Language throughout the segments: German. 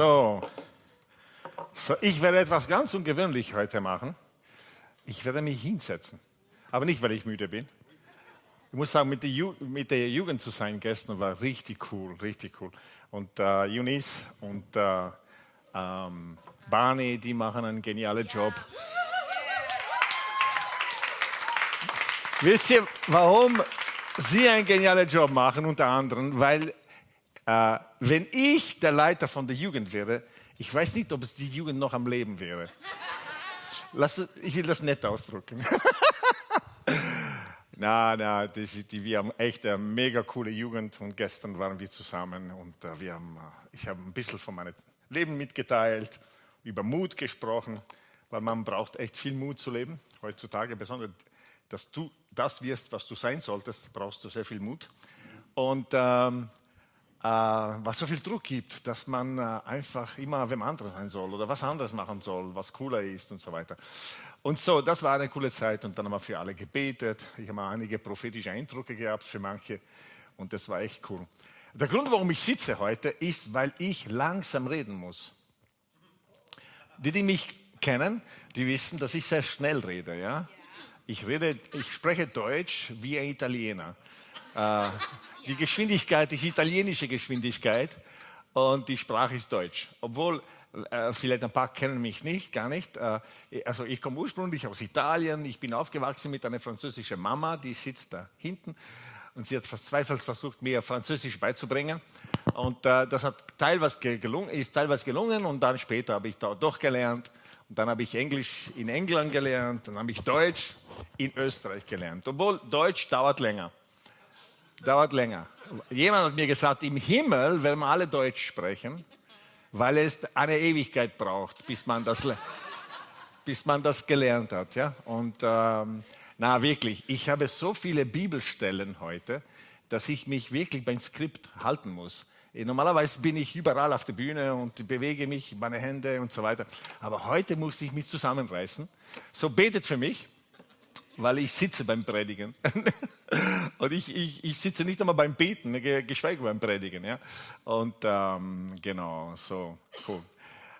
So. so, ich werde etwas ganz ungewöhnlich heute machen. Ich werde mich hinsetzen. Aber nicht, weil ich müde bin. Ich muss sagen, mit der, Ju mit der Jugend zu sein gestern war richtig cool, richtig cool. Und äh, Eunice und äh, ähm, Barney, die machen einen genialen Job. Wisst ihr, warum sie einen genialen Job machen, unter anderem? Weil, äh, wenn ich der Leiter von der Jugend wäre, ich weiß nicht, ob es die Jugend noch am Leben wäre. Lass, ich will das nett ausdrücken. na, na, die, die, wir haben echt eine mega coole Jugend und gestern waren wir zusammen und äh, wir haben, äh, ich habe ein bisschen von meinem Leben mitgeteilt, über Mut gesprochen, weil man braucht echt viel Mut zu leben heutzutage, besonders dass du das wirst, was du sein solltest, brauchst du sehr viel Mut. Und ähm, äh, was so viel Druck gibt, dass man äh, einfach immer wem anderes sein soll oder was anderes machen soll, was cooler ist und so weiter. Und so, das war eine coole Zeit und dann haben wir für alle gebetet. Ich habe einige prophetische Eindrücke gehabt für manche und das war echt cool. Der Grund, warum ich sitze heute, ist, weil ich langsam reden muss. Die, die mich kennen, die wissen, dass ich sehr schnell rede. Ja? Ich, rede, ich spreche Deutsch wie ein Italiener. Äh, die Geschwindigkeit ist italienische Geschwindigkeit und die Sprache ist Deutsch. Obwohl äh, vielleicht ein paar kennen mich nicht, gar nicht. Äh, also ich komme ursprünglich aus Italien. Ich bin aufgewachsen mit einer französischen Mama, die sitzt da hinten. Und sie hat verzweifelt versucht, mir Französisch beizubringen. Und äh, das hat teilweise gelungen, ist teilweise gelungen. Und dann später habe ich da doch gelernt. Und dann habe ich Englisch in England gelernt. Dann habe ich Deutsch in Österreich gelernt. Obwohl Deutsch dauert länger dauert länger. Jemand hat mir gesagt, im Himmel werden wir alle Deutsch sprechen, weil es eine Ewigkeit braucht, bis man das, bis man das gelernt hat. Ja? Und ähm, na wirklich, ich habe so viele Bibelstellen heute, dass ich mich wirklich beim Skript halten muss. Normalerweise bin ich überall auf der Bühne und bewege mich, meine Hände und so weiter. Aber heute muss ich mich zusammenreißen. So betet für mich weil ich sitze beim Predigen. und ich, ich, ich sitze nicht einmal beim Beten, geschweige beim Predigen. Ja? Und ähm, genau, so, cool.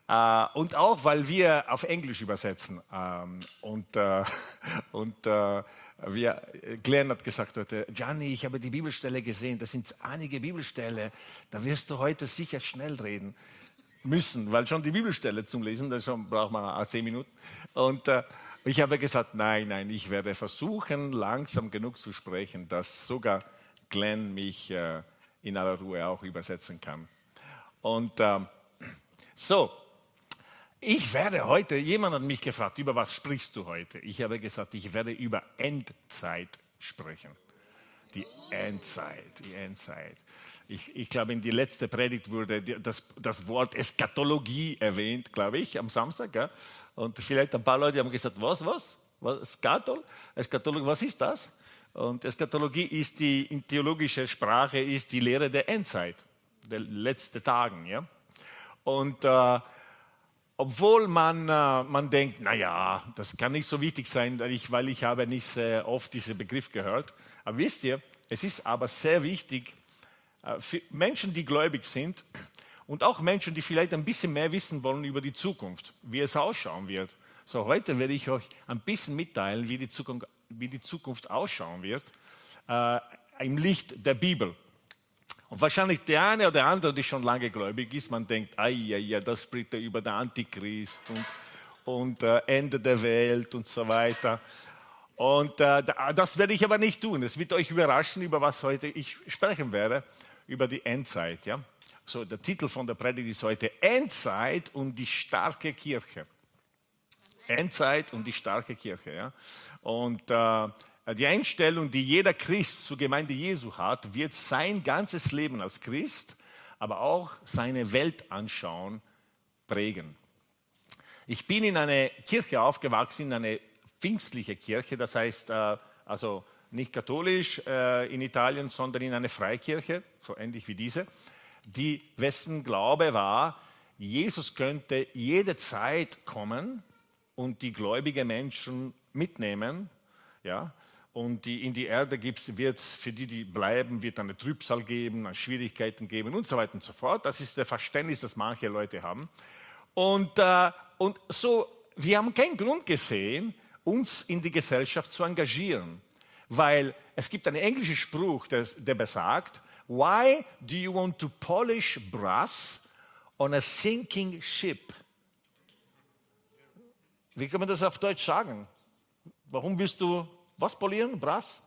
Äh, und auch, weil wir auf Englisch übersetzen. Ähm, und äh, und äh, wir, Glenn hat gesagt heute, Gianni, ich habe die Bibelstelle gesehen, das sind einige Bibelstelle, da wirst du heute sicher schnell reden müssen, weil schon die Bibelstelle zum Lesen, da braucht man zehn Minuten. Und äh, ich habe gesagt, nein, nein, ich werde versuchen, langsam genug zu sprechen, dass sogar Glenn mich äh, in aller Ruhe auch übersetzen kann. Und äh, so, ich werde heute, jemand hat mich gefragt, über was sprichst du heute? Ich habe gesagt, ich werde über Endzeit sprechen. Die Endzeit, die Endzeit. Ich, ich glaube, in die letzte Predigt wurde das, das Wort Eskatologie erwähnt, glaube ich, am Samstag. Gell? Und vielleicht ein paar Leute haben gesagt, was, was? was Skatol? Eskatologie, was ist das? Und Eskatologie ist die in theologischer Sprache ist die Lehre der Endzeit, der letzten Tagen. Ja? Und äh, obwohl man, äh, man denkt, naja, das kann nicht so wichtig sein, weil ich, weil ich habe nicht sehr oft diesen Begriff gehört. Aber wisst ihr, es ist aber sehr wichtig, Menschen, die gläubig sind und auch Menschen, die vielleicht ein bisschen mehr wissen wollen über die Zukunft, wie es ausschauen wird. So, heute werde ich euch ein bisschen mitteilen, wie die Zukunft, wie die Zukunft ausschauen wird, äh, im Licht der Bibel. Und wahrscheinlich der eine oder andere, die schon lange gläubig ist, man denkt, ah ja, ja, das spricht er über den Antichrist und, und äh, Ende der Welt und so weiter. Und äh, das werde ich aber nicht tun. Es wird euch überraschen, über was heute ich sprechen werde über die Endzeit. Ja? So, der Titel von der Predigt ist heute Endzeit und die starke Kirche. Endzeit und die starke Kirche. Ja? Und äh, die Einstellung, die jeder Christ zur Gemeinde Jesu hat, wird sein ganzes Leben als Christ, aber auch seine Weltanschauung prägen. Ich bin in eine Kirche aufgewachsen, in eine pfingstliche Kirche, das heißt, äh, also nicht katholisch äh, in Italien, sondern in eine Freikirche, so ähnlich wie diese, die wessen Glaube war, Jesus könnte jede Zeit kommen und die gläubigen Menschen mitnehmen. Ja? und die, in die Erde gibt's, wird für die, die bleiben, wird eine Trübsal geben, eine Schwierigkeiten geben und so weiter und so fort. Das ist der Verständnis, das manche Leute haben. Und, äh, und so, wir haben keinen Grund gesehen, uns in die Gesellschaft zu engagieren, weil es gibt einen englischen Spruch, der, der besagt, Why do you want to polish brass on a sinking ship? Wie kann man das auf Deutsch sagen? Warum willst du was polieren? Brass?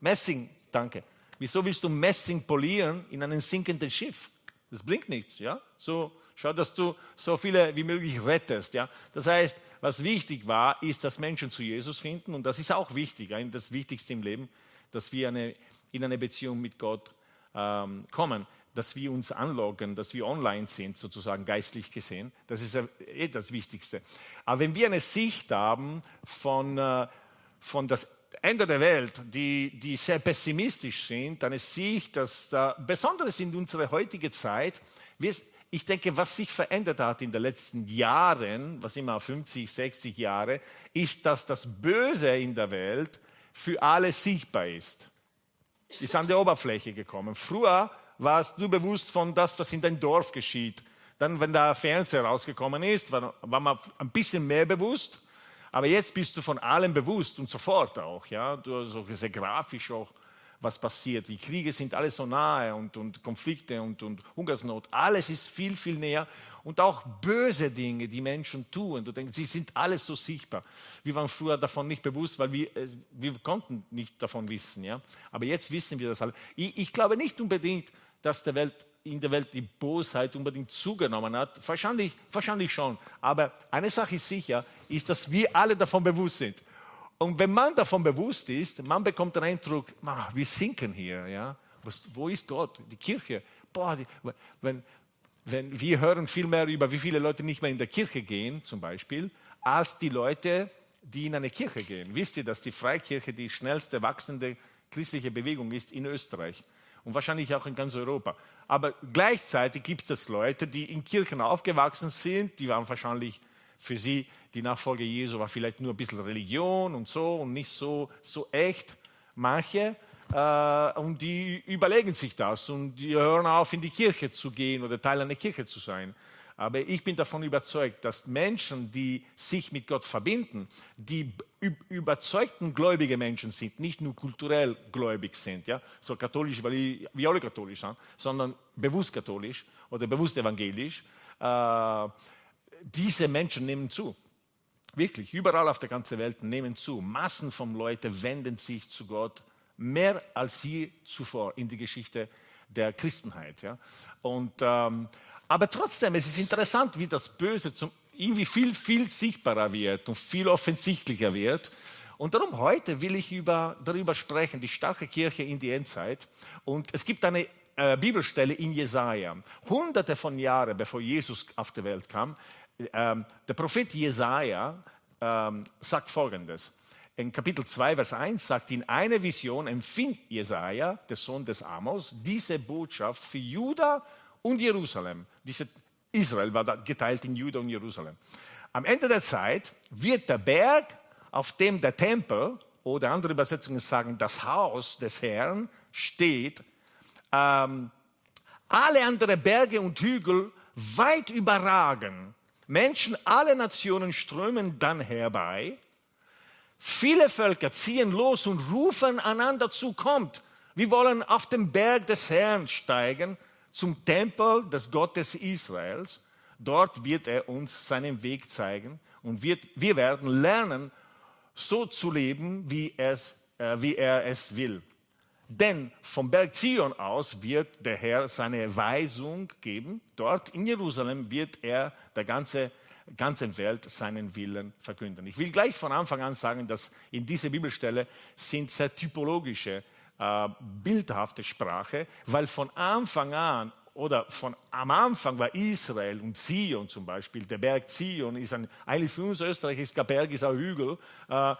Messing, danke. Wieso willst du Messing polieren in einem sinkenden Schiff? Das bringt nichts, ja? So, schau, dass du so viele wie möglich rettest, ja? Das heißt, was wichtig war, ist, dass Menschen zu Jesus finden und das ist auch wichtig, das Wichtigste im Leben, dass wir eine, in eine Beziehung mit Gott ähm, kommen dass wir uns anloggen, dass wir online sind, sozusagen geistlich gesehen. Das ist eh das Wichtigste. Aber wenn wir eine Sicht haben von, äh, von das Ende der Welt, die, die sehr pessimistisch sind, eine Sicht, dass äh, besonders in unserer heutigen Zeit, ich denke, was sich verändert hat in den letzten Jahren, was immer 50, 60 Jahre, ist, dass das Böse in der Welt für alle sichtbar ist. Ist an der Oberfläche gekommen. Früher warst du bewusst von das, was in deinem Dorf geschieht. Dann, wenn der Fernseher rausgekommen ist, war, war man ein bisschen mehr bewusst. Aber jetzt bist du von allem bewusst und sofort auch. Ja? Du also sehr grafisch auch, was passiert. Die Kriege sind alle so nahe und, und Konflikte und, und Hungersnot. Alles ist viel, viel näher. Und auch böse Dinge, die Menschen tun. Du denkst, sie sind alles so sichtbar. Wir waren früher davon nicht bewusst, weil wir, äh, wir konnten nicht davon wissen. Ja? Aber jetzt wissen wir das alle. Ich, ich glaube nicht unbedingt, dass der Welt, in der Welt die Bosheit unbedingt zugenommen hat. Wahrscheinlich, wahrscheinlich schon. Aber eine Sache ist sicher, ist, dass wir alle davon bewusst sind. Und wenn man davon bewusst ist, man bekommt den Eindruck, ach, wir sinken hier. Ja? Was, wo ist Gott? Die Kirche. Boah, die, wenn, wenn wir hören viel mehr über, wie viele Leute nicht mehr in der Kirche gehen, zum Beispiel, als die Leute, die in eine Kirche gehen. Wisst ihr, dass die Freikirche die schnellste wachsende christliche Bewegung ist in Österreich? Und wahrscheinlich auch in ganz Europa. Aber gleichzeitig gibt es Leute, die in Kirchen aufgewachsen sind, die waren wahrscheinlich für sie, die Nachfolge Jesu war vielleicht nur ein bisschen Religion und so und nicht so, so echt. Manche, äh, und die überlegen sich das und die hören auf, in die Kirche zu gehen oder Teil einer Kirche zu sein. Aber ich bin davon überzeugt, dass Menschen, die sich mit Gott verbinden, die überzeugten gläubige Menschen sind, nicht nur kulturell gläubig sind, ja, so katholisch, weil wir alle katholisch sind, sondern bewusst katholisch oder bewusst evangelisch, äh, diese Menschen nehmen zu. Wirklich, überall auf der ganzen Welt nehmen zu. Massen von Leuten wenden sich zu Gott mehr als je zuvor in die Geschichte der Christenheit. Ja? Und ähm, aber trotzdem, es ist interessant, wie das Böse zum, irgendwie viel, viel sichtbarer wird und viel offensichtlicher wird. Und darum heute will ich über, darüber sprechen, die starke Kirche in die Endzeit. Und es gibt eine äh, Bibelstelle in Jesaja, hunderte von Jahren bevor Jesus auf die Welt kam. Ähm, der Prophet Jesaja ähm, sagt folgendes. In Kapitel 2, Vers 1 sagt, in einer Vision empfing Jesaja, der Sohn des Amos, diese Botschaft für Juda und Jerusalem. Diese Israel war geteilt in Juda und Jerusalem. Am Ende der Zeit wird der Berg, auf dem der Tempel oder andere Übersetzungen sagen, das Haus des Herrn steht, ähm, alle anderen Berge und Hügel weit überragen. Menschen aller Nationen strömen dann herbei. Viele Völker ziehen los und rufen einander zu, kommt, wir wollen auf den Berg des Herrn steigen zum Tempel des Gottes Israels. Dort wird er uns seinen Weg zeigen und wird, wir werden lernen, so zu leben, wie, es, äh, wie er es will. Denn vom Berg Zion aus wird der Herr seine Weisung geben. Dort in Jerusalem wird er der ganze, ganzen Welt seinen Willen verkünden. Ich will gleich von Anfang an sagen, dass in dieser Bibelstelle sind sehr typologische äh, bildhafte Sprache, weil von Anfang an oder von am Anfang war Israel und Zion zum Beispiel, der Berg Zion ist ein, eigentlich für uns Österreicher ist der Berg ist ein Hügel äh, äh,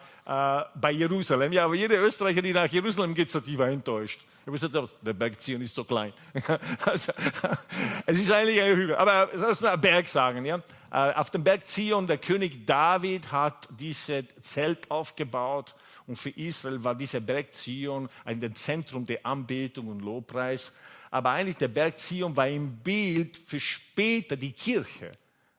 bei Jerusalem. Ja, aber jeder Österreicher, die nach Jerusalem geht, sagt, ich war enttäuscht. Ich habe gesagt, der Berg Zion ist so klein. also, es ist eigentlich ein Hügel, aber ist ein Berg sagen. Ja? Äh, auf dem Berg Zion, der König David hat dieses Zelt aufgebaut und für Israel war dieser Berg Zion ein Zentrum der Anbetung und Lobpreis aber eigentlich der Berg Zion war ein Bild für später die Kirche,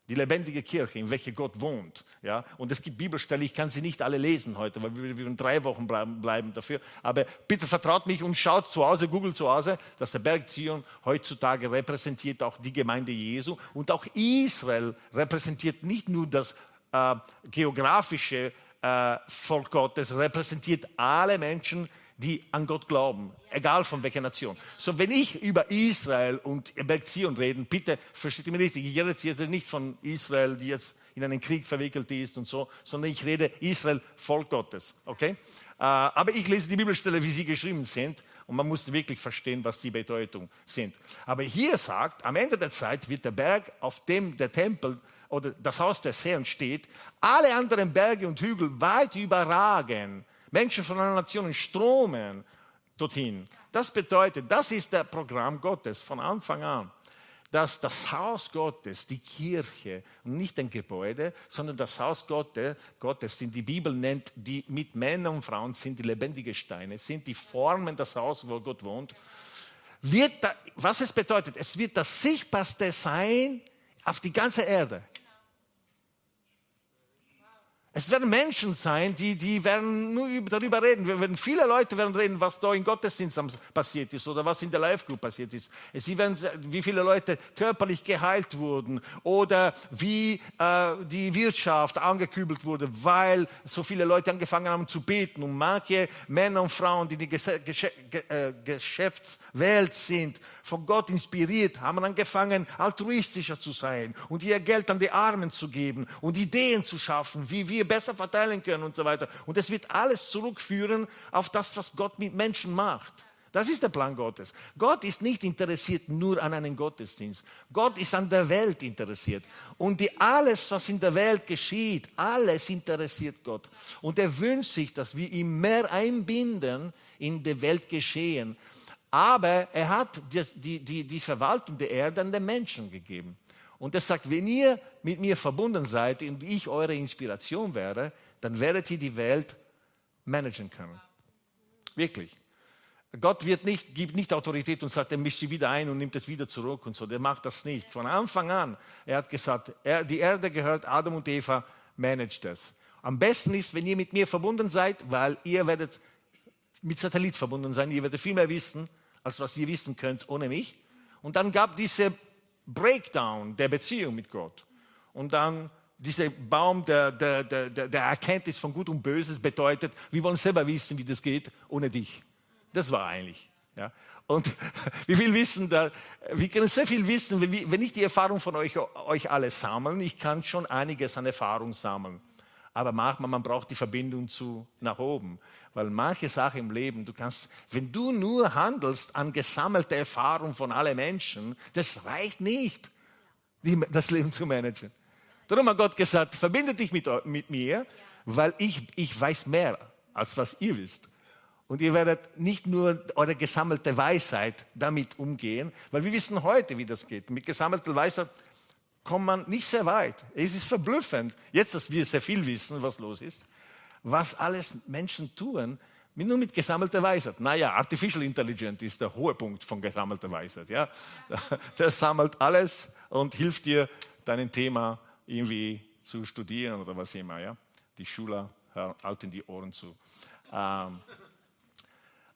die lebendige Kirche, in welcher Gott wohnt. Ja? Und es gibt Bibelstellen, ich kann sie nicht alle lesen heute, weil wir, wir drei Wochen bleiben, dafür. Aber bitte vertraut mich und schaut zu Hause, googelt zu Hause, dass der Berg Zion heutzutage repräsentiert auch die Gemeinde Jesu und auch Israel repräsentiert nicht nur das äh, geografische äh, Volk Gottes, repräsentiert alle Menschen, die an Gott glauben, egal von welcher Nation. So, wenn ich über Israel und Berg Zion rede, bitte versteht mich richtig, ich rede jetzt nicht von Israel, die jetzt in einen Krieg verwickelt ist und so, sondern ich rede Israel, Volk Gottes, okay? Äh, aber ich lese die Bibelstelle, wie sie geschrieben sind, und man muss wirklich verstehen, was die Bedeutung sind. Aber hier sagt, am Ende der Zeit wird der Berg, auf dem der Tempel oder das Haus des Herrn steht, alle anderen Berge und Hügel weit überragen Menschen von anderen Nationen stromen dorthin. Das bedeutet, das ist das Programm Gottes von Anfang an dass das Haus Gottes, die Kirche, nicht ein Gebäude, sondern das Haus Gottes, Gottes sind die Bibel nennt, die mit Männern und Frauen sind die lebendigen Steine, sind die Formen das Haus, wo Gott wohnt. Wird da, was es bedeutet, es wird das sichtbarste sein auf die ganze Erde. Es werden Menschen sein, die, die werden nur darüber reden. Wir werden, viele Leute werden reden, was da in Gottesdienst passiert ist oder was in der Live-Group passiert ist. Sie werden, wie viele Leute körperlich geheilt wurden oder wie äh, die Wirtschaft angekübelt wurde, weil so viele Leute angefangen haben zu beten. Und manche Männer und Frauen, die in der äh, Geschäftswelt sind, von Gott inspiriert, haben angefangen, altruistischer zu sein und ihr Geld an die Armen zu geben und Ideen zu schaffen, wie wir besser verteilen können und so weiter. Und es wird alles zurückführen auf das, was Gott mit Menschen macht. Das ist der Plan Gottes. Gott ist nicht interessiert nur an einem Gottesdienst. Gott ist an der Welt interessiert. Und die, alles, was in der Welt geschieht, alles interessiert Gott. Und er wünscht sich, dass wir ihn mehr einbinden in der Welt geschehen. Aber er hat die, die, die Verwaltung der Erde an den Menschen gegeben. Und er sagt, wenn ihr mit mir verbunden seid und ich eure Inspiration wäre, dann werdet ihr die Welt managen können. Wirklich. Gott wird nicht, gibt nicht Autorität und sagt, er mischt sie wieder ein und nimmt es wieder zurück und so. Der macht das nicht. Von Anfang an, er hat gesagt, er, die Erde gehört Adam und Eva, managt das. Am besten ist, wenn ihr mit mir verbunden seid, weil ihr werdet mit Satellit verbunden sein, ihr werdet viel mehr wissen, als was ihr wissen könnt ohne mich. Und dann gab diese Breakdown der Beziehung mit Gott. Und dann dieser Baum der, der, der, der Erkenntnis von Gut und Böses bedeutet, wir wollen selber wissen, wie das geht, ohne dich. Das war eigentlich. Ja. Und wir will wissen, da, wir können sehr viel wissen, wenn ich die Erfahrung von euch, euch alle sammeln, ich kann schon einiges an Erfahrung sammeln. Aber manchmal, man braucht die Verbindung zu nach oben. Weil manche Sachen im Leben, du kannst, wenn du nur handelst an gesammelter Erfahrung von allen Menschen, das reicht nicht, das Leben zu managen. Darum hat Gott gesagt, verbindet dich mit, mit mir, weil ich, ich weiß mehr, als was ihr wisst. Und ihr werdet nicht nur eure gesammelte Weisheit damit umgehen, weil wir wissen heute, wie das geht. Mit gesammelter Weisheit kommt man nicht sehr weit. Es ist verblüffend, jetzt, dass wir sehr viel wissen, was los ist, was alles Menschen tun, nur mit gesammelter Weisheit. Naja, Artificial Intelligence ist der hohe Punkt von gesammelter Weisheit. Ja? Der sammelt alles und hilft dir, dein Thema irgendwie zu studieren oder was immer. Ja? Die Schüler halten die Ohren zu. Ähm,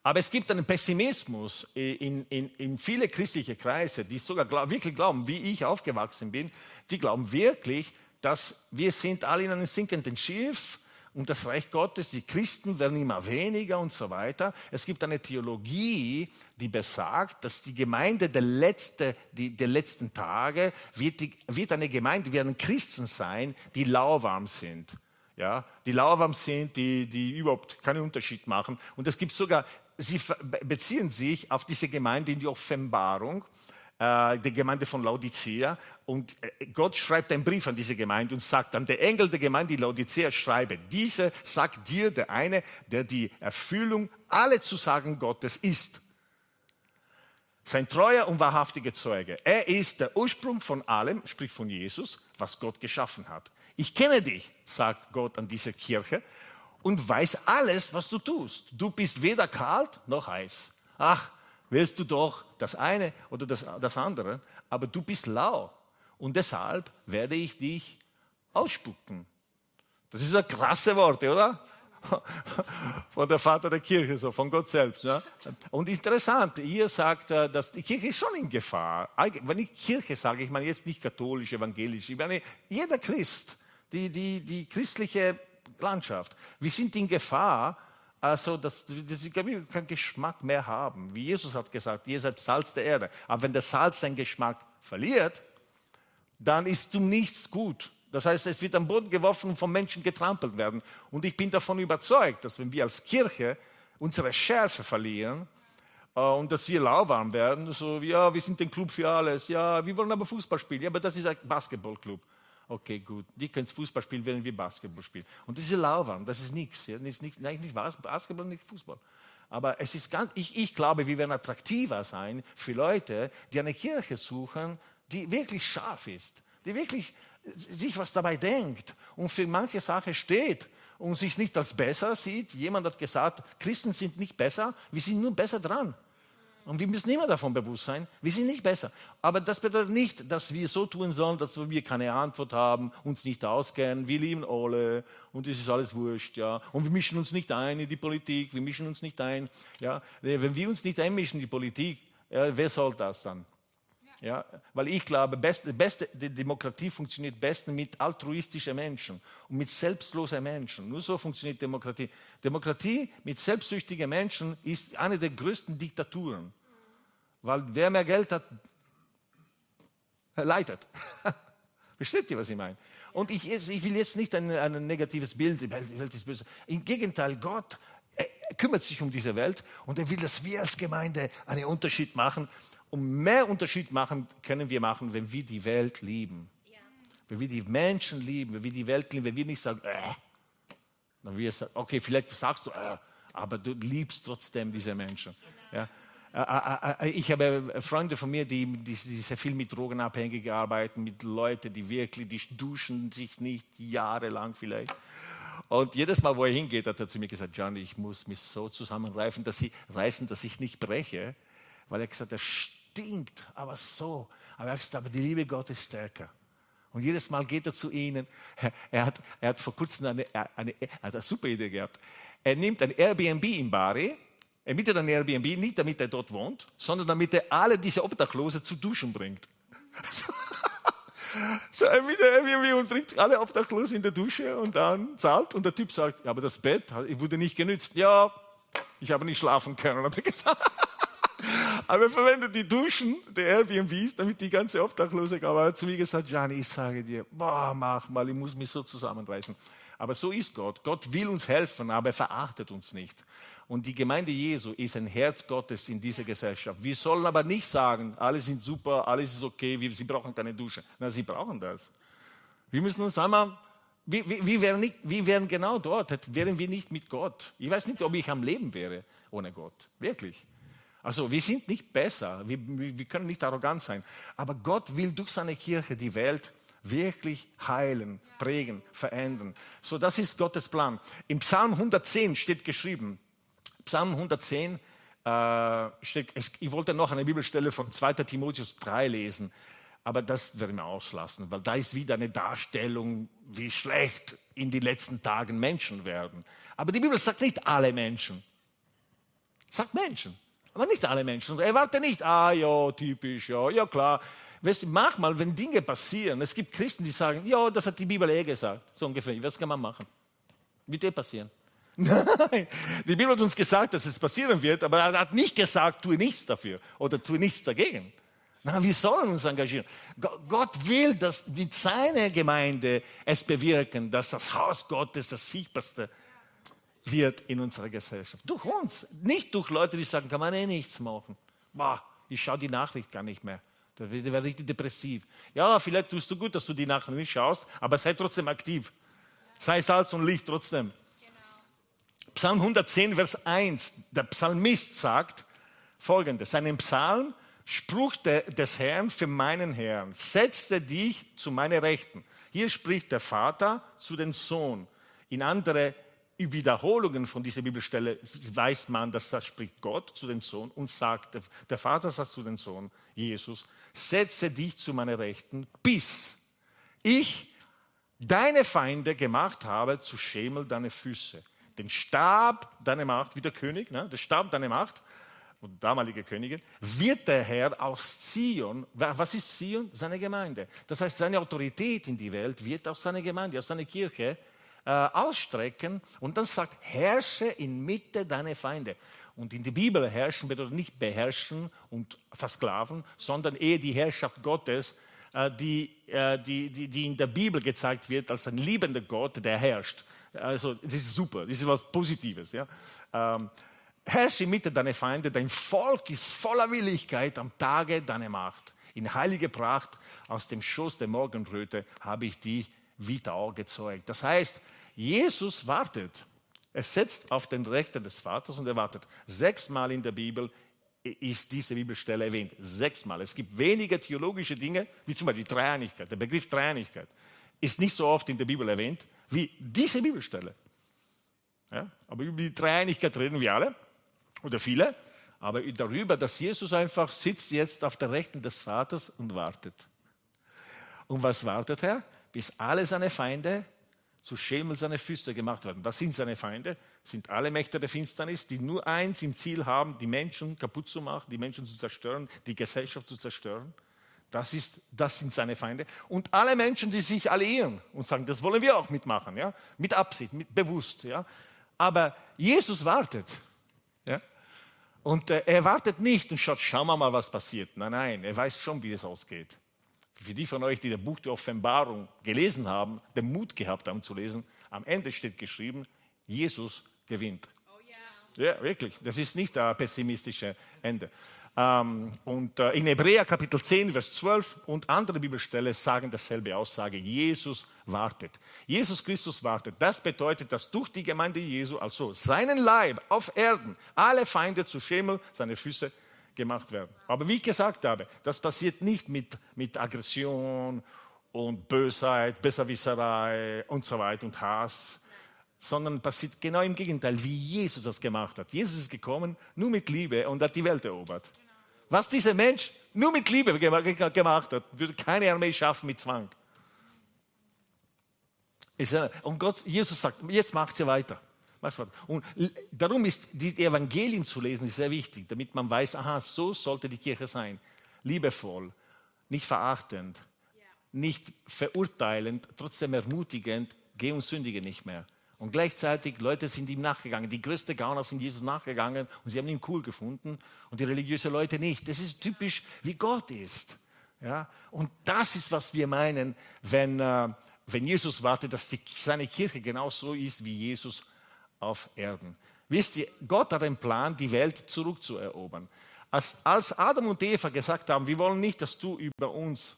aber es gibt einen Pessimismus in, in, in viele christliche Kreise, die sogar glaub, wirklich glauben, wie ich aufgewachsen bin, die glauben wirklich, dass wir sind alle in einem sinkenden Schiff und das Reich Gottes, die Christen werden immer weniger und so weiter. Es gibt eine Theologie, die besagt, dass die Gemeinde der, letzte, die, der letzten Tage wird, die, wird eine Gemeinde, werden Christen sein, die lauwarm sind. Ja, die lauwarm sind, die, die überhaupt keinen Unterschied machen. Und es gibt sogar sie beziehen sich auf diese Gemeinde in die Offenbarung. äh, die Gemeinde von Laodicea. Und äh, Gott schreibt einen Brief an diese Gemeinde und sagt dann, der Engel der Gemeinde in Laodicea schreibe, diese sagt dir der eine, der die Erfüllung alle Zusagen Gottes ist. Sein treuer und wahrhaftiger Zeuge. Er ist der Ursprung von allem, sprich von Jesus, was Gott geschaffen hat. Ich kenne dich, sagt Gott an dieser Kirche, und weiß alles, was du tust. Du bist weder kalt noch heiß. Ach, willst du doch das eine oder das, das andere, aber du bist lau. Und deshalb werde ich dich ausspucken. Das ist ein krasse Worte, oder? Von der Vater der Kirche, so von Gott selbst. Ja? Und interessant, ihr sagt, dass die Kirche ist schon in Gefahr. Wenn ich Kirche sage, ich meine jetzt nicht katholisch, evangelisch, ich meine jeder Christ, die, die, die christliche Landschaft. Wir sind in Gefahr, also dass, dass wir keinen Geschmack mehr haben. Wie Jesus hat gesagt, ihr seid Salz der Erde. Aber wenn der Salz seinen Geschmack verliert, dann ist zum nichts gut. Das heißt, es wird am Boden geworfen und vom Menschen getrampelt werden. Und ich bin davon überzeugt, dass wenn wir als Kirche unsere Schärfe verlieren äh, und dass wir lauwarm werden, so, ja, wir sind ein Club für alles, ja, wir wollen aber Fußball spielen, ja, aber das ist ein Basketballclub. Okay, gut. Die können Fußball spielen, während wir Basketball spielen. Und das ist lauwarm, das ist nichts. Ja? Nicht, nein, nicht Basketball, nicht Fußball. Aber es ist ganz, ich, ich glaube, wir werden attraktiver sein für Leute, die eine Kirche suchen, die wirklich scharf ist, die wirklich sich was dabei denkt und für manche Sache steht und sich nicht als besser sieht. Jemand hat gesagt, Christen sind nicht besser, wir sind nur besser dran. Und wir müssen immer davon bewusst sein, wir sind nicht besser. Aber das bedeutet nicht, dass wir so tun sollen, dass wir keine Antwort haben, uns nicht auskennen. Wir lieben alle und es ist alles wurscht. Ja. Und wir mischen uns nicht ein in die Politik, wir mischen uns nicht ein. Ja. Wenn wir uns nicht einmischen in die Politik, ja, wer soll das dann? Ja, weil ich glaube, beste, beste, die Demokratie funktioniert besten mit altruistischen Menschen und mit selbstlosen Menschen. Nur so funktioniert Demokratie. Demokratie mit selbstsüchtigen Menschen ist eine der größten Diktaturen. Weil wer mehr Geld hat, leitet. Versteht ihr, was ich meine? Und ich, ich will jetzt nicht ein, ein negatives Bild, die Welt ist böse. Im Gegenteil, Gott kümmert sich um diese Welt und er will, dass wir als Gemeinde einen Unterschied machen und mehr Unterschied machen können wir machen, wenn wir die Welt lieben. Ja. Wenn wir die Menschen lieben, wenn wir die Welt lieben, wenn wir nicht sagen, äh, dann wir sagen, okay, vielleicht sagst du, äh, aber du liebst trotzdem diese Menschen. Genau. Ja. Ich habe Freunde von mir, die, die, die sehr viel mit Drogenabhängigen arbeiten, mit Leuten, die wirklich, die duschen sich nicht jahrelang vielleicht. Und jedes Mal, wo er hingeht, hat er zu mir gesagt, Johnny, ich muss mich so zusammenreißen, dass ich, reißen, dass ich nicht breche. Weil er gesagt hat, stinkt, aber so. Aber er aber die Liebe Gottes ist stärker. Und jedes Mal geht er zu ihnen. Er hat, er hat vor kurzem eine, eine, eine, eine super Idee gehabt. Er nimmt ein Airbnb in Bari. Er mietet ein Airbnb nicht, damit er dort wohnt, sondern damit er alle diese Obdachlose zu duschen bringt. So, er mietet ein Airbnb und bringt alle Obdachlose in der Dusche und dann zahlt. Und der Typ sagt, ja, aber das Bett wurde nicht genützt. Ja, ich habe nicht schlafen können, hat er gesagt. Aber er verwendet die Duschen der Airbnbs, damit die ganze Obdachlose Aber er hat zu mir gesagt, Gianni, ich sage dir, boah, mach mal, ich muss mich so zusammenreißen. Aber so ist Gott. Gott will uns helfen, aber er verachtet uns nicht. Und die Gemeinde Jesu ist ein Herz Gottes in dieser Gesellschaft. Wir sollen aber nicht sagen, alle sind super, alles ist okay, wir, sie brauchen keine Dusche. Na, sie brauchen das. Wir müssen uns einmal, wir, wir, wir, wären nicht, wir wären genau dort, wären wir nicht mit Gott. Ich weiß nicht, ob ich am Leben wäre ohne Gott. Wirklich. Also wir sind nicht besser, wir, wir können nicht arrogant sein, aber Gott will durch seine Kirche die Welt wirklich heilen, prägen, verändern. So, das ist Gottes Plan. Im Psalm 110 steht geschrieben, Psalm 110 äh, steht, ich wollte noch eine Bibelstelle von 2 Timotheus 3 lesen, aber das werden wir auslassen, weil da ist wieder eine Darstellung, wie schlecht in den letzten Tagen Menschen werden. Aber die Bibel sagt nicht alle Menschen, sagt Menschen. Aber nicht alle Menschen. Erwarte nicht, ah ja, typisch, ja, ja klar. Weißt, manchmal, wenn Dinge passieren, es gibt Christen, die sagen, ja, das hat die Bibel eh gesagt, so ungefähr, was kann man machen? Wird eh passieren. Nein, die Bibel hat uns gesagt, dass es passieren wird, aber er hat nicht gesagt, tue nichts dafür oder tue nichts dagegen. Na, wir sollen uns engagieren. Gott will, dass mit seiner Gemeinde es bewirken, dass das Haus Gottes das sichtbarste wird in unserer Gesellschaft. Durch uns, nicht durch Leute, die sagen, kann man eh nichts machen. Boah, ich schaue die Nachricht gar nicht mehr. Der wäre richtig depressiv. Ja, vielleicht tust du gut, dass du die Nachrichten nicht schaust, aber sei trotzdem aktiv. Sei Salz und Licht trotzdem. Psalm 110, Vers 1. Der Psalmist sagt folgendes: Einen Psalm, Spruch des Herrn für meinen Herrn, setzte dich zu meiner Rechten. Hier spricht der Vater zu dem Sohn. In andere Wiederholungen von dieser Bibelstelle weiß man, dass das spricht Gott zu dem Sohn und sagt, der Vater sagt zu dem Sohn, Jesus, setze dich zu meiner Rechten, bis ich deine Feinde gemacht habe zu Schemel deine Füße. Den Stab deiner Macht, wie der König, ne, der Stab deiner Macht, und damalige Königin, wird der Herr aus Zion, was ist Zion? Seine Gemeinde. Das heißt, seine Autorität in die Welt wird aus seiner Gemeinde, aus seiner Kirche äh, ausstrecken und dann sagt, herrsche inmitten deiner Feinde. Und in der Bibel herrschen bedeutet nicht beherrschen und versklaven, sondern eher die Herrschaft Gottes, äh, die, äh, die, die, die in der Bibel gezeigt wird als ein liebender Gott, der herrscht. Also das ist super, das ist was Positives. Ja? Ähm, herrsche inmitten deiner Feinde, dein Volk ist voller Willigkeit am Tage deiner Macht. In heiliger Pracht aus dem Schoß der Morgenröte habe ich dich wieder gezeugt. Das heißt, Jesus wartet. Er setzt auf den Rechten des Vaters und er wartet. Sechsmal in der Bibel ist diese Bibelstelle erwähnt. Sechsmal. Es gibt wenige theologische Dinge, wie zum Beispiel die Dreieinigkeit. Der Begriff Dreieinigkeit ist nicht so oft in der Bibel erwähnt wie diese Bibelstelle. Ja? Aber über die Dreieinigkeit reden wir alle oder viele. Aber darüber, dass Jesus einfach sitzt jetzt auf der Rechten des Vaters und wartet. Und was wartet er? Bis alle seine Feinde zu Schemel seine Füße gemacht werden. Was sind seine Feinde? Sind alle Mächte der Finsternis, die nur eins im Ziel haben, die Menschen kaputt zu machen, die Menschen zu zerstören, die Gesellschaft zu zerstören. Das, ist, das sind seine Feinde. Und alle Menschen, die sich alliieren und sagen, das wollen wir auch mitmachen, ja? mit Absicht, mit bewusst. Ja? Aber Jesus wartet. Ja? Und äh, er wartet nicht und schaut, schauen wir mal, was passiert. Nein, nein, er weiß schon, wie es ausgeht für die von euch, die das Buch der Offenbarung gelesen haben, den Mut gehabt haben zu lesen, am Ende steht geschrieben, Jesus gewinnt. Oh yeah. Ja, wirklich. Das ist nicht ein pessimistisches Ende. Ähm, und äh, in Hebräer Kapitel 10, Vers 12 und andere Bibelstellen sagen dasselbe Aussage. Jesus wartet. Jesus Christus wartet. Das bedeutet, dass durch die Gemeinde Jesu, also seinen Leib auf Erden, alle Feinde zu Schemel, seine Füße gemacht werden. Aber wie ich gesagt habe, das passiert nicht mit, mit Aggression und Bösheit, Besserwisserei und so weiter und Hass, sondern passiert genau im Gegenteil, wie Jesus das gemacht hat. Jesus ist gekommen nur mit Liebe und hat die Welt erobert. Was dieser Mensch nur mit Liebe gemacht hat, würde keine Armee schaffen mit Zwang. Und Gott, Jesus sagt, jetzt macht sie weiter. Und darum ist die Evangelien zu lesen sehr wichtig, damit man weiß, aha, so sollte die Kirche sein. Liebevoll, nicht verachtend, nicht verurteilend, trotzdem ermutigend, geh und sündige nicht mehr. Und gleichzeitig, Leute sind ihm nachgegangen. Die größten Gauner sind Jesus nachgegangen und sie haben ihn cool gefunden und die religiösen Leute nicht. Das ist typisch, wie Gott ist. Ja? Und das ist, was wir meinen, wenn, äh, wenn Jesus wartet, dass die, seine Kirche genauso ist, wie Jesus auf Erden. Wisst ihr, Gott hat einen Plan, die Welt zurückzuerobern. Als, als Adam und Eva gesagt haben, wir wollen nicht, dass du über uns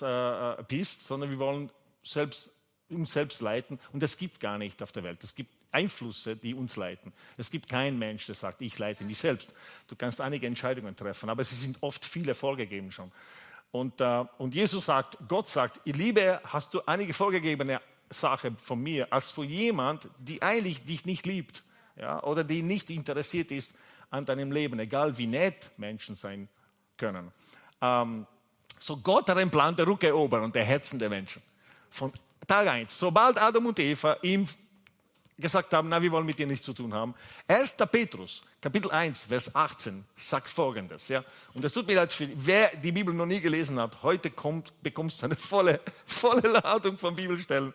äh, bist, sondern wir wollen selbst, uns selbst leiten. Und es gibt gar nicht auf der Welt. Es gibt Einflüsse, die uns leiten. Es gibt keinen Mensch, der sagt, ich leite mich selbst. Du kannst einige Entscheidungen treffen, aber sie sind oft viele vorgegeben schon. Und, äh, und Jesus sagt, Gott sagt, Liebe, hast du einige vorgegebene Sache von mir als von jemand, die eigentlich dich nicht liebt ja, oder die nicht interessiert ist an deinem Leben, egal wie nett Menschen sein können. Ähm, so Gott hat einen Plan der Rückeroberung und der Herzen der Menschen. Von Tag 1, sobald Adam und Eva ihm gesagt haben, na, wir wollen mit dir nichts zu tun haben. 1. Petrus, Kapitel 1, Vers 18, sagt folgendes. Ja? Und es tut mir leid, für, wer die Bibel noch nie gelesen hat, heute kommt, bekommst du eine volle, volle Ladung von Bibelstellen.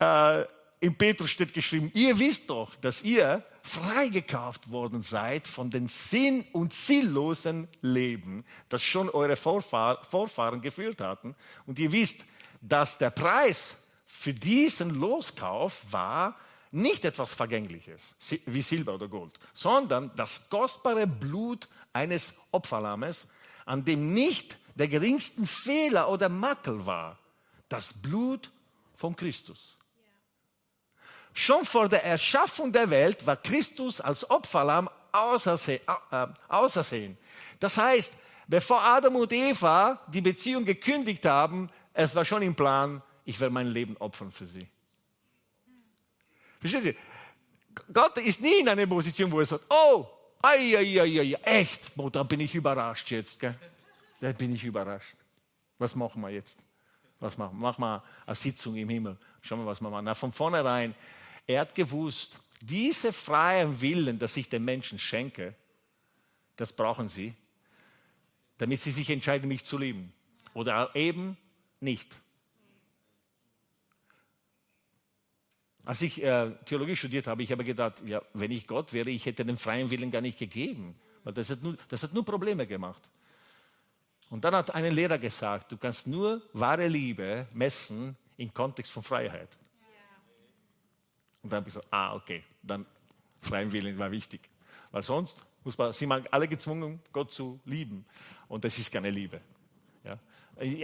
Äh, in Petrus steht geschrieben, ihr wisst doch, dass ihr freigekauft worden seid von dem sinn- und ziellosen Leben, das schon eure Vorfahr Vorfahren geführt hatten. Und ihr wisst, dass der Preis für diesen Loskauf war nicht etwas Vergängliches wie Silber oder Gold, sondern das kostbare Blut eines Opferlammes, an dem nicht der geringsten Fehler oder Makel war, das Blut von Christus. Schon vor der Erschaffung der Welt war Christus als Opferlamm ausersehen. Äh, das heißt, bevor Adam und Eva die Beziehung gekündigt haben, es war schon im Plan, ich werde mein Leben opfern für sie. Verstehen Sie? Gott ist nie in einer Position, wo er sagt, oh, ai, ai, ai, ai, echt, oh, da bin ich überrascht jetzt. Gell? Da bin ich überrascht. Was machen wir jetzt? Was machen wir? Machen wir eine Sitzung im Himmel. Schauen wir, was wir machen. Na, von vornherein, er hat gewusst, diese freien Willen, dass ich den Menschen schenke, das brauchen sie, damit sie sich entscheiden, mich zu lieben. Oder eben nicht. Als ich äh, Theologie studiert habe, ich habe gedacht, ja, wenn ich Gott wäre, ich hätte den freien Willen gar nicht gegeben, weil das hat nur, das hat nur Probleme gemacht. Und dann hat ein Lehrer gesagt, du kannst nur wahre Liebe messen im Kontext von Freiheit. Und dann habe ich gesagt, ah, okay, dann freien Willen war wichtig. Weil sonst muss man, sind wir alle gezwungen, Gott zu lieben. Und das ist keine Liebe. Ja?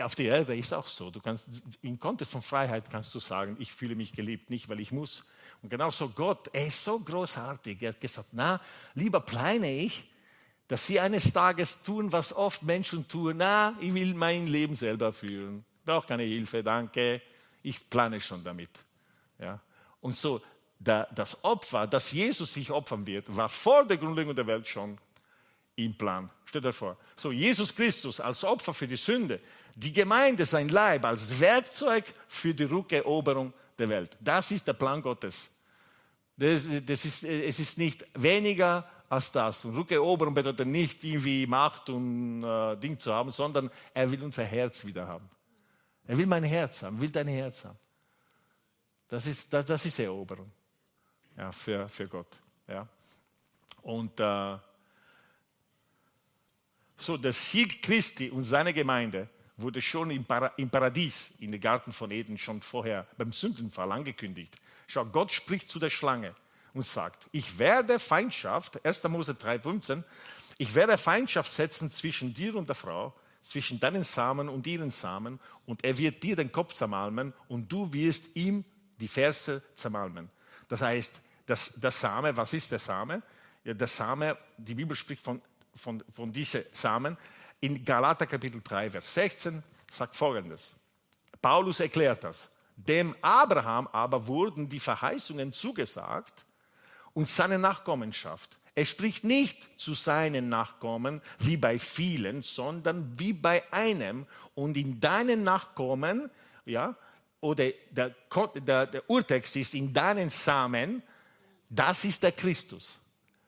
Auf der Erde ist auch so. Du kannst, im Kontext von Freiheit kannst du sagen, ich fühle mich geliebt, nicht weil ich muss. Und genauso Gott, er ist so großartig. Er hat gesagt, na, lieber plane ich, dass sie eines Tages tun, was oft Menschen tun. Na, ich will mein Leben selber führen. Brauche keine Hilfe, danke. Ich plane schon damit. Ja? Und so, der, das Opfer, das Jesus sich opfern wird, war vor der Grundlegung der Welt schon im Plan. Stellt euch vor. So, Jesus Christus als Opfer für die Sünde, die Gemeinde, sein Leib, als Werkzeug für die Rückeroberung der Welt. Das ist der Plan Gottes. Das, das ist, es ist nicht weniger als das. Und Rückeroberung bedeutet nicht irgendwie Macht und äh, Ding zu haben, sondern er will unser Herz wieder haben. Er will mein Herz haben, will dein Herz haben. Das ist, das, das ist Eroberung ja, für, für Gott. Ja. Und äh, so, der Sieg Christi und seine Gemeinde wurde schon im, Para im Paradies, in den Garten von Eden, schon vorher beim Sündenfall angekündigt. Schau, Gott spricht zu der Schlange und sagt, ich werde Feindschaft, 1. Mose 3,15, ich werde Feindschaft setzen zwischen dir und der Frau, zwischen deinen Samen und ihren Samen, und er wird dir den Kopf zermalmen und du wirst ihm die Ferse zermalmen. Das heißt, das, der Same, was ist der Same? Ja, der Same, die Bibel spricht von, von, von diesen Samen. In Galater Kapitel 3, Vers 16 sagt folgendes. Paulus erklärt das. Dem Abraham aber wurden die Verheißungen zugesagt und seine Nachkommenschaft. Er spricht nicht zu seinen Nachkommen wie bei vielen, sondern wie bei einem. Und in deinen Nachkommen, ja, oder der, der, der Urtext ist in deinen Samen, das ist der Christus.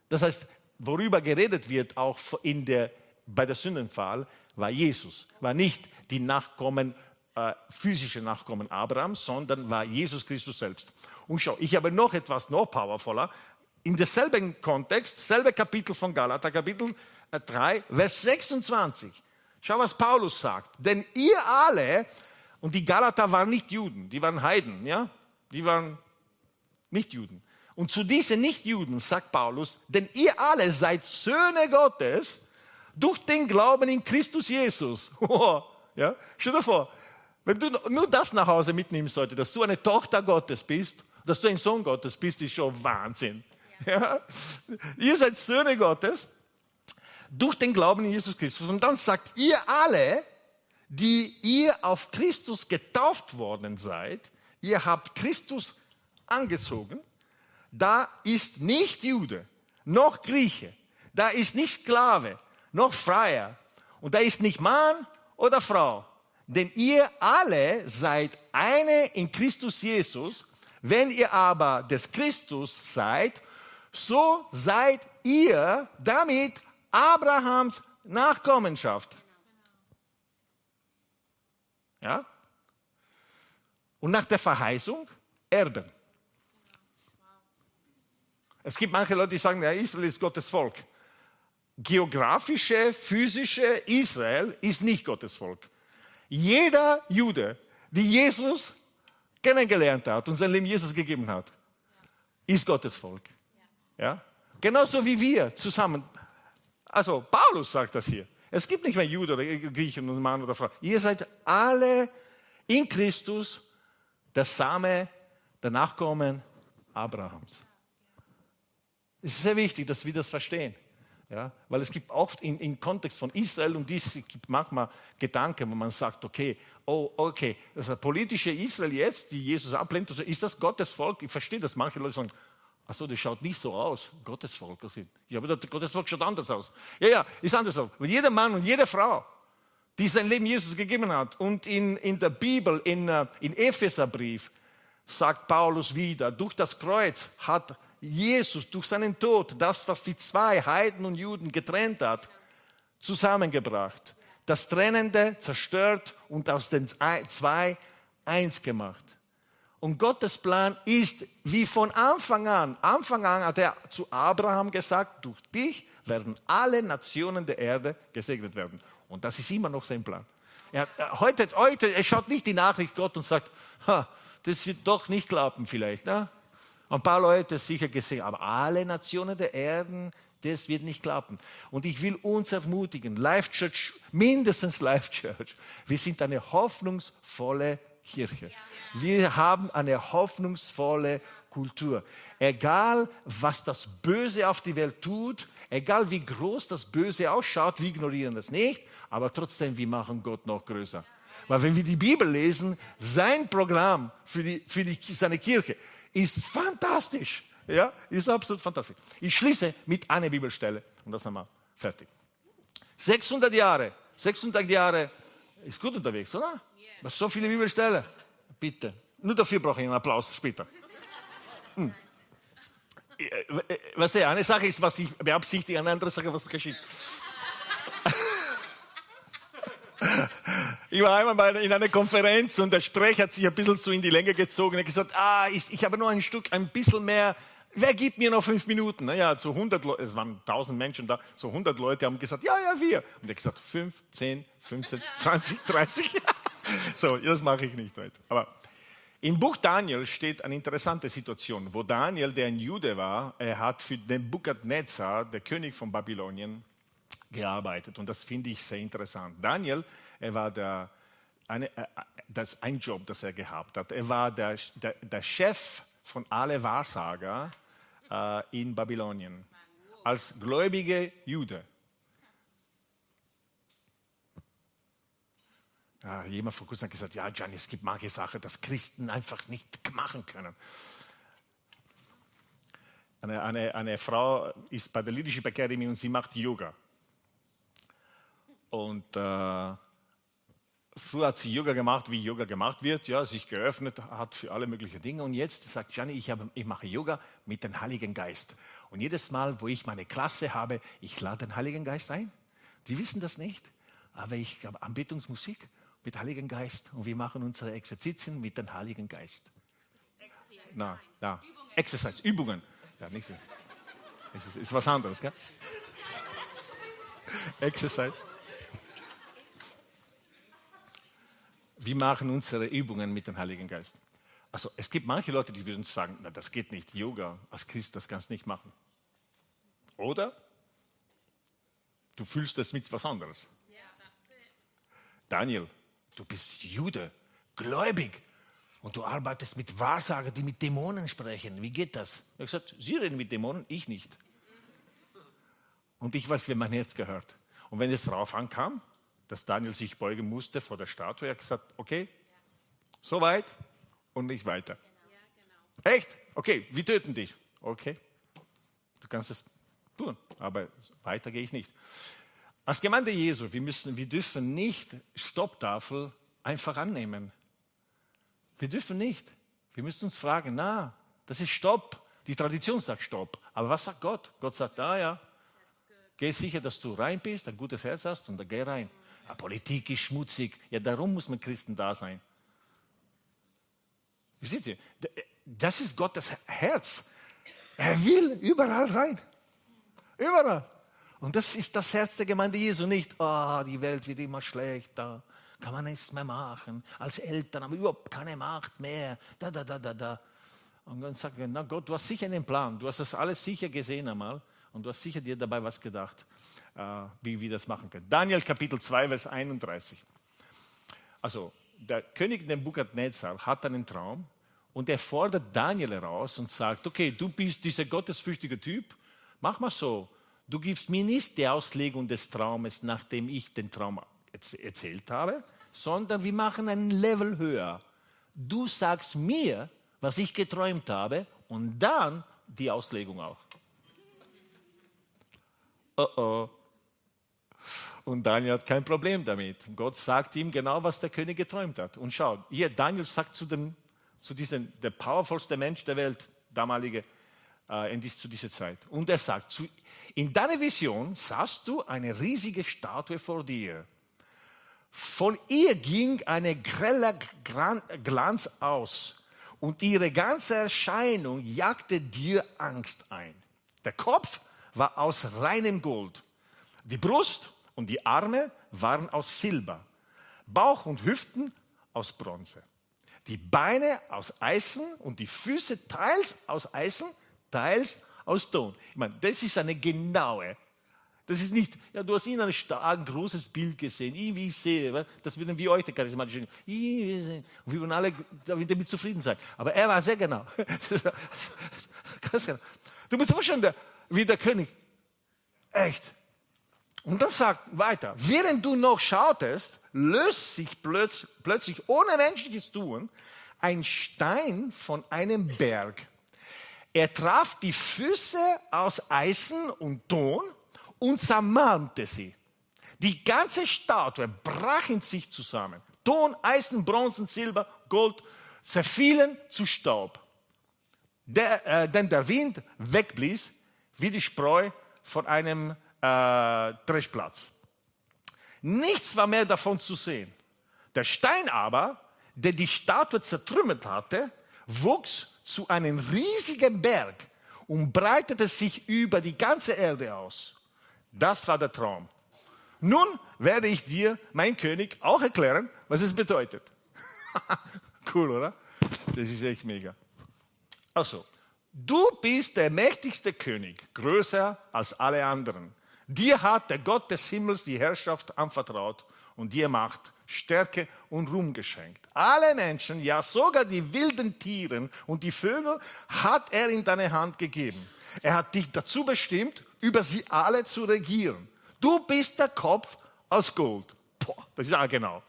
Das heißt, worüber geredet wird auch in der, bei der Sündenfall, war Jesus, war nicht die Nachkommen, äh, physische Nachkommen Abrahams, sondern war Jesus Christus selbst. Und schau, ich habe noch etwas noch powervoller. In derselben Kontext, selbe Kapitel von Galater, Kapitel 3, äh, Vers 26. Schau, was Paulus sagt. Denn ihr alle und die Galater waren nicht Juden, die waren Heiden, ja? Die waren nicht Juden. Und zu diesen Nichtjuden sagt Paulus, denn ihr alle seid Söhne Gottes durch den Glauben in Christus Jesus. ja? Stell dir vor, wenn du nur das nach Hause mitnimmst heute, dass du eine Tochter Gottes bist, dass du ein Sohn Gottes bist, ist schon Wahnsinn. Ja. ja? Ihr seid Söhne Gottes durch den Glauben in Jesus Christus. Und dann sagt ihr alle, die ihr auf Christus getauft worden seid, ihr habt Christus angezogen, da ist nicht Jude, noch Grieche, da ist nicht Sklave, noch Freier und da ist nicht Mann oder Frau, denn ihr alle seid eine in Christus Jesus, wenn ihr aber des Christus seid, so seid ihr damit Abrahams Nachkommenschaft. Ja? Und nach der Verheißung Erben. Es gibt manche Leute, die sagen, ja, Israel ist Gottes Volk. Geografische, physische Israel ist nicht Gottes Volk. Jeder Jude, die Jesus kennengelernt hat und sein Leben Jesus gegeben hat, ist Gottes Volk. Ja? Genauso wie wir zusammen. Also Paulus sagt das hier. Es gibt nicht mehr Jude oder Griechen und Mann oder Frau. Ihr seid alle in Christus der Same, der Nachkommen Abrahams. Es ist sehr wichtig, dass wir das verstehen. Ja, weil es gibt oft im, Kontext von Israel und dies gibt manchmal Gedanken, wo man sagt, okay, oh, okay, das politische Israel jetzt, die Jesus ablehnt, also ist das Gottes Volk? Ich verstehe das. Manche Leute sagen, ach so, das schaut nicht so aus, Gottes Volk. Ja, aber das Gottes Volk schaut anders aus. Ja, ja, ist anders aus. Weil jeder Mann und jede Frau, die sein Leben Jesus gegeben hat und in, in der Bibel, in, äh, in Epheserbrief, sagt Paulus wieder, durch das Kreuz hat Jesus durch seinen Tod das, was die zwei Heiden und Juden getrennt hat, zusammengebracht. Das Trennende zerstört und aus den zwei eins gemacht. Und Gottes Plan ist wie von Anfang an. Anfang an hat er zu Abraham gesagt, durch dich werden alle Nationen der Erde gesegnet werden. Und das ist immer noch sein Plan. Er, heute, heute, er schaut nicht die Nachricht Gott und sagt, das wird doch nicht klappen vielleicht. Ne? Ein paar Leute sicher gesehen, aber alle Nationen der Erden, das wird nicht klappen. Und ich will uns ermutigen, Life Church, mindestens Life Church, wir sind eine hoffnungsvolle Kirche. Wir haben eine hoffnungsvolle Kultur. Egal, was das Böse auf die Welt tut, egal wie groß das Böse ausschaut, wir ignorieren das nicht, aber trotzdem, wir machen Gott noch größer. Weil wenn wir die Bibel lesen, sein Programm für, die, für die, seine Kirche, ist fantastisch. Ja, ist absolut fantastisch. Ich schließe mit einer Bibelstelle und das haben wir fertig. 600 Jahre, 600 Jahre ist gut unterwegs, oder? Yes. So viele Bibelstellen. Bitte. Nur dafür brauche ich einen Applaus später. Hm. Was ja, eine Sache ist, was ich beabsichtige, eine andere Sache, was geschieht. Ich war einmal mal in einer Konferenz und der Sprecher hat sich ein bisschen so in die Länge gezogen. Er hat gesagt, ah, ich, ich habe nur ein Stück, ein bisschen mehr. Wer gibt mir noch fünf Minuten? Naja, so 100 Leute, es waren 1000 Menschen da, so 100 Leute haben gesagt, ja, ja, wir. Und er hat gesagt, fünf, zehn, 15, 20, 30. so, das mache ich nicht heute. Aber im Buch Daniel steht eine interessante Situation, wo Daniel, der ein Jude war, er hat für den Bukadnezar, der König von Babylonien, gearbeitet. Und das finde ich sehr interessant. Daniel, er war der, eine, äh, das ein Job, das er gehabt hat. Er war der, der, der Chef von alle Wahrsager äh, in Babylonien als gläubige Jude. Ja, jemand vor kurzem hat gesagt, ja, Gianni, es gibt manche Sachen, das Christen einfach nicht machen können. Eine, eine, eine Frau ist bei der Leadership Academy und sie macht Yoga. Und äh, früher hat sie Yoga gemacht, wie Yoga gemacht wird, ja, sich geöffnet hat für alle möglichen Dinge. Und jetzt sagt Gianni, ich, habe, ich mache Yoga mit dem Heiligen Geist. Und jedes Mal, wo ich meine Klasse habe, ich lade den Heiligen Geist ein. Die wissen das nicht, aber ich habe Anbetungsmusik mit Heiligen Geist und wir machen unsere Exerzitien mit dem Heiligen Geist. Na, na, Übungen. Exercise, Übungen. Ja, nichts. Ist, ist was anderes, gell? Exercise. Wir machen unsere Übungen mit dem Heiligen Geist. Also es gibt manche Leute, die würden sagen, na, das geht nicht, Yoga als Christ, das kannst du nicht machen. Oder du fühlst das mit was anderes. Daniel, du bist Jude, gläubig und du arbeitest mit Wahrsagern, die mit Dämonen sprechen. Wie geht das? Er hat gesagt, sie reden mit Dämonen, ich nicht. Und ich weiß, wie mein Herz gehört. Und wenn es darauf ankam, dass Daniel sich beugen musste vor der Statue. Er hat gesagt, okay, so weit und nicht weiter. Genau. Echt? Okay, wir töten dich. Okay, du kannst es tun, aber weiter gehe ich nicht. Als Gemeinde Jesu, wir, müssen, wir dürfen nicht Stopptafel einfach annehmen. Wir dürfen nicht. Wir müssen uns fragen, na, das ist Stopp. Die Tradition sagt Stopp. Aber was sagt Gott? Gott sagt, ah ja, geh sicher, dass du rein bist, ein gutes Herz hast und dann geh rein. Ja, Politik ist schmutzig. Ja, darum muss man Christen da sein. Seht ihr? Das ist Gottes Herz. Er will überall rein. Überall. Und das ist das Herz der Gemeinde Jesu. Nicht, oh, die Welt wird immer schlechter. Kann man nichts mehr machen. Als Eltern haben wir überhaupt keine Macht mehr. Da, da, da, da, da. Und dann sagt er, na Gott, du hast sicher einen Plan. Du hast das alles sicher gesehen einmal. Und du hast sicher dir dabei was gedacht, äh, wie wir das machen können. Daniel Kapitel 2, Vers 31. Also, der König Nebukadnezar hat einen Traum und er fordert Daniel heraus und sagt, okay, du bist dieser gottesfürchtige Typ, mach mal so, du gibst mir nicht die Auslegung des Traumes, nachdem ich den Traum erzählt habe, sondern wir machen einen Level höher. Du sagst mir, was ich geträumt habe und dann die Auslegung auch. Oh oh. Und Daniel hat kein Problem damit. Gott sagt ihm genau, was der König geträumt hat. Und schau, hier, Daniel sagt zu dem, zu diesem, der powervollste Mensch der Welt, damalige, äh, in dies, zu dieser Zeit. Und er sagt, zu, in deiner Vision sahst du eine riesige Statue vor dir. Von ihr ging ein greller Glanz aus und ihre ganze Erscheinung jagte dir Angst ein. Der Kopf war aus reinem Gold, die Brust und die Arme waren aus Silber, Bauch und Hüften aus Bronze, die Beine aus Eisen und die Füße teils aus Eisen, teils aus Ton. Ich meine, das ist eine genaue das ist nicht, ja, du hast ihn ein stark großes Bild gesehen, ich, wie ich sehe, das würden wir heute charismatisch und wir würden alle damit zufrieden sein. Aber er war sehr genau. Ganz genau. Du musst dir vorstellen, wie der König. Echt. Und dann sagt weiter, während du noch schautest, löst sich plötzlich ohne menschliches Tun ein Stein von einem Berg. Er traf die Füße aus Eisen und Ton und zermalmte sie. Die ganze Statue brach in sich zusammen. Ton, Eisen, Bronzen, Silber, Gold zerfielen zu Staub. Der, äh, denn der Wind wegblies wie die Spreu von einem äh, Dreschplatz. Nichts war mehr davon zu sehen. Der Stein aber, der die Statue zertrümmert hatte, wuchs zu einem riesigen Berg und breitete sich über die ganze Erde aus. Das war der Traum. Nun werde ich dir, mein König, auch erklären, was es bedeutet. cool, oder? Das ist echt mega. Also, du bist der mächtigste König, größer als alle anderen. Dir hat der Gott des Himmels die Herrschaft anvertraut und dir Macht, Stärke und Ruhm geschenkt. Alle Menschen, ja sogar die wilden Tiere und die Vögel hat er in deine Hand gegeben. Er hat dich dazu bestimmt, über sie alle zu regieren. Du bist der Kopf aus Gold. Boah, das ist ja genau.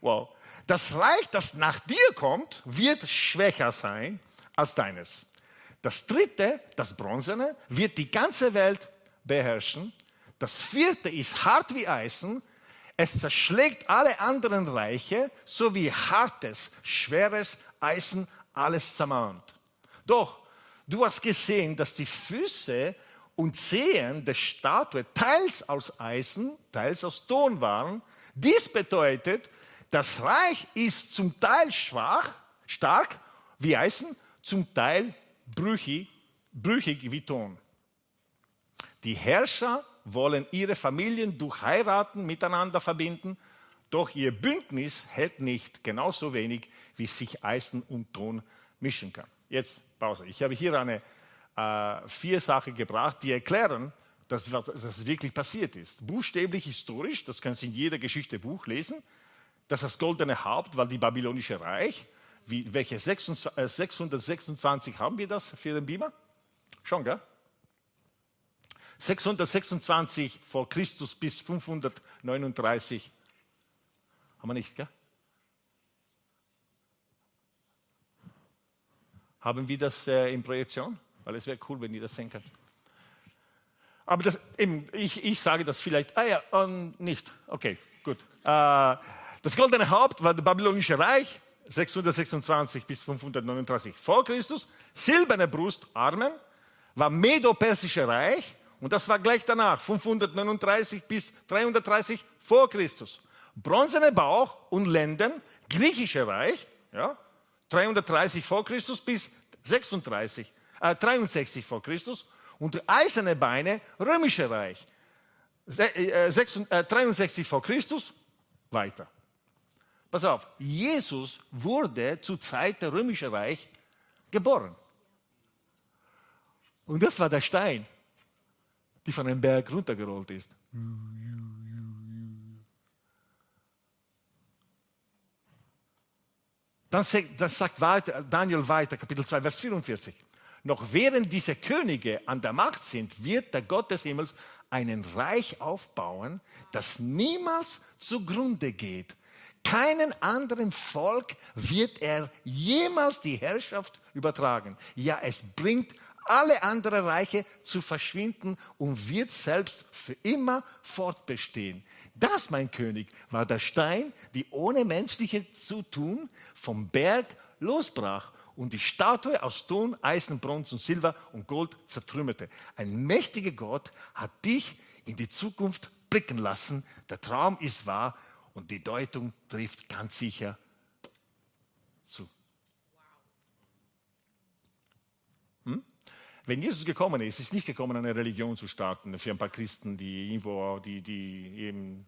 Wow. Das Reich, das nach dir kommt, wird schwächer sein als deines. Das dritte, das Bronzene, wird die ganze Welt beherrschen. Das vierte ist hart wie Eisen. Es zerschlägt alle anderen Reiche, so wie hartes, schweres Eisen alles zermalmt. Doch Du hast gesehen, dass die Füße und Zehen der Statue teils aus Eisen, teils aus Ton waren. Dies bedeutet, das Reich ist zum Teil schwach, stark wie Eisen, zum Teil brüchig, brüchig wie Ton. Die Herrscher wollen ihre Familien durch Heiraten miteinander verbinden, doch ihr Bündnis hält nicht genauso wenig, wie sich Eisen und Ton mischen kann. Jetzt Pause. Ich habe hier eine äh, vier Sachen gebracht, die erklären, dass, es wirklich passiert ist. Buchstäblich historisch, das können Sie in jeder Geschichtebuch lesen, dass das goldene Haupt war die babylonische Reich. Wie, welche 626 äh, haben wir das für den Beamer? Schon, gell? 626 vor Christus bis 539 haben wir nicht, gell? Haben wir das äh, in Projektion? Weil es wäre cool, wenn ihr das sehen könnt. Aber das, eben, ich, ich sage das vielleicht, ah ja, um, nicht. Okay, gut. Äh, das goldene Haupt war das babylonische Reich, 626 bis 539 vor Christus. Silberne Brust, Armen, war Medo-Persische Reich und das war gleich danach, 539 bis 330 vor Christus. Bronzene Bauch und Lenden, Griechische Reich, ja, 330 vor Christus bis 36, äh, 63 vor Christus und eiserne Beine, römische Reich. Äh, 66, äh, 63 vor Christus, weiter. Pass auf, Jesus wurde zur Zeit der römischen Reich geboren. Und das war der Stein. Die von einem Berg runtergerollt ist. Dann sagt Daniel weiter, Kapitel 2, Vers 44. Noch während diese Könige an der Macht sind, wird der Gott des Himmels einen Reich aufbauen, das niemals zugrunde geht. Keinen anderen Volk wird er jemals die Herrschaft übertragen. Ja, es bringt alle anderen Reiche zu verschwinden und wird selbst für immer fortbestehen. Das, mein König, war der Stein, die ohne menschliche Zutun vom Berg losbrach und die Statue aus Ton, Eisen, Bronze und Silber und Gold zertrümmerte. Ein mächtiger Gott hat dich in die Zukunft blicken lassen. Der Traum ist wahr und die Deutung trifft ganz sicher zu. Hm? Wenn Jesus gekommen ist, ist nicht gekommen, eine Religion zu starten für ein paar Christen, die irgendwo, die, die eben,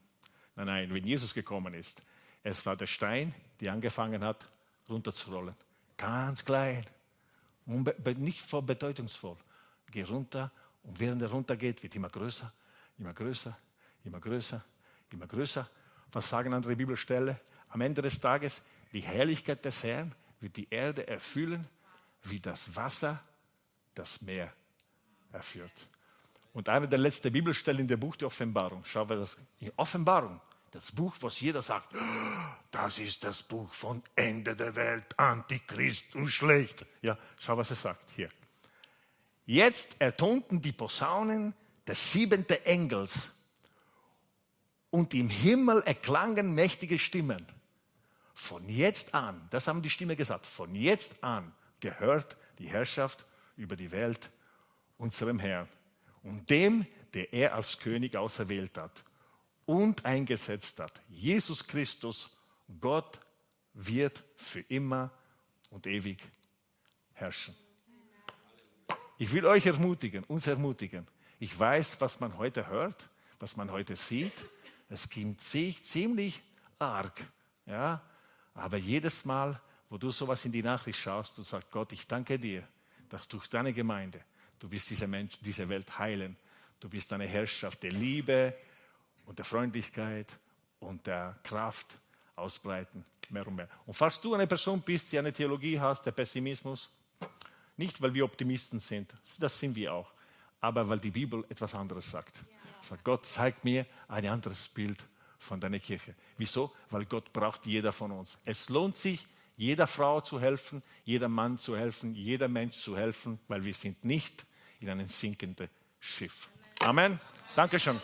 nein, nein, wenn Jesus gekommen ist, es war der Stein, der angefangen hat, runterzurollen. Ganz klein, nicht voll bedeutungsvoll. Geh runter und während er runtergeht, wird immer größer, immer größer, immer größer, immer größer. Was sagen andere Bibelstellen? Am Ende des Tages, die Herrlichkeit des Herrn wird die Erde erfüllen wie das Wasser das Meer erführt. Und eine der letzten Bibelstellen in der Buch der Offenbarung, schauen wir das in Offenbarung, das Buch, was jeder sagt, das ist das Buch von Ende der Welt, Antichrist und schlecht. Ja, schau, was er sagt hier. Jetzt ertonten die Posaunen des siebenten Engels und im Himmel erklangen mächtige Stimmen. Von jetzt an, das haben die Stimme gesagt, von jetzt an gehört die Herrschaft über die Welt unserem Herrn und dem, der er als König auserwählt hat und eingesetzt hat. Jesus Christus, Gott, wird für immer und ewig herrschen. Ich will euch ermutigen, uns ermutigen. Ich weiß, was man heute hört, was man heute sieht. Es klingt ziemlich arg. Ja? Aber jedes Mal, wo du sowas in die Nachricht schaust und sagst, Gott, ich danke dir, dass durch deine Gemeinde, du wirst diese, Mensch, diese Welt heilen. Du bist eine Herrschaft der Liebe und der Freundlichkeit und der Kraft ausbreiten, mehr und mehr. Und falls du eine Person bist, die eine Theologie hast, der Pessimismus, nicht weil wir Optimisten sind, das sind wir auch, aber weil die Bibel etwas anderes sagt. Sagt Gott, zeig mir ein anderes Bild von deiner Kirche. Wieso? Weil Gott braucht jeder von uns. Es lohnt sich, jeder Frau zu helfen, jeder Mann zu helfen, jeder Mensch zu helfen, weil wir sind nicht in einem sinkenden Schiff. Amen. Dankeschön.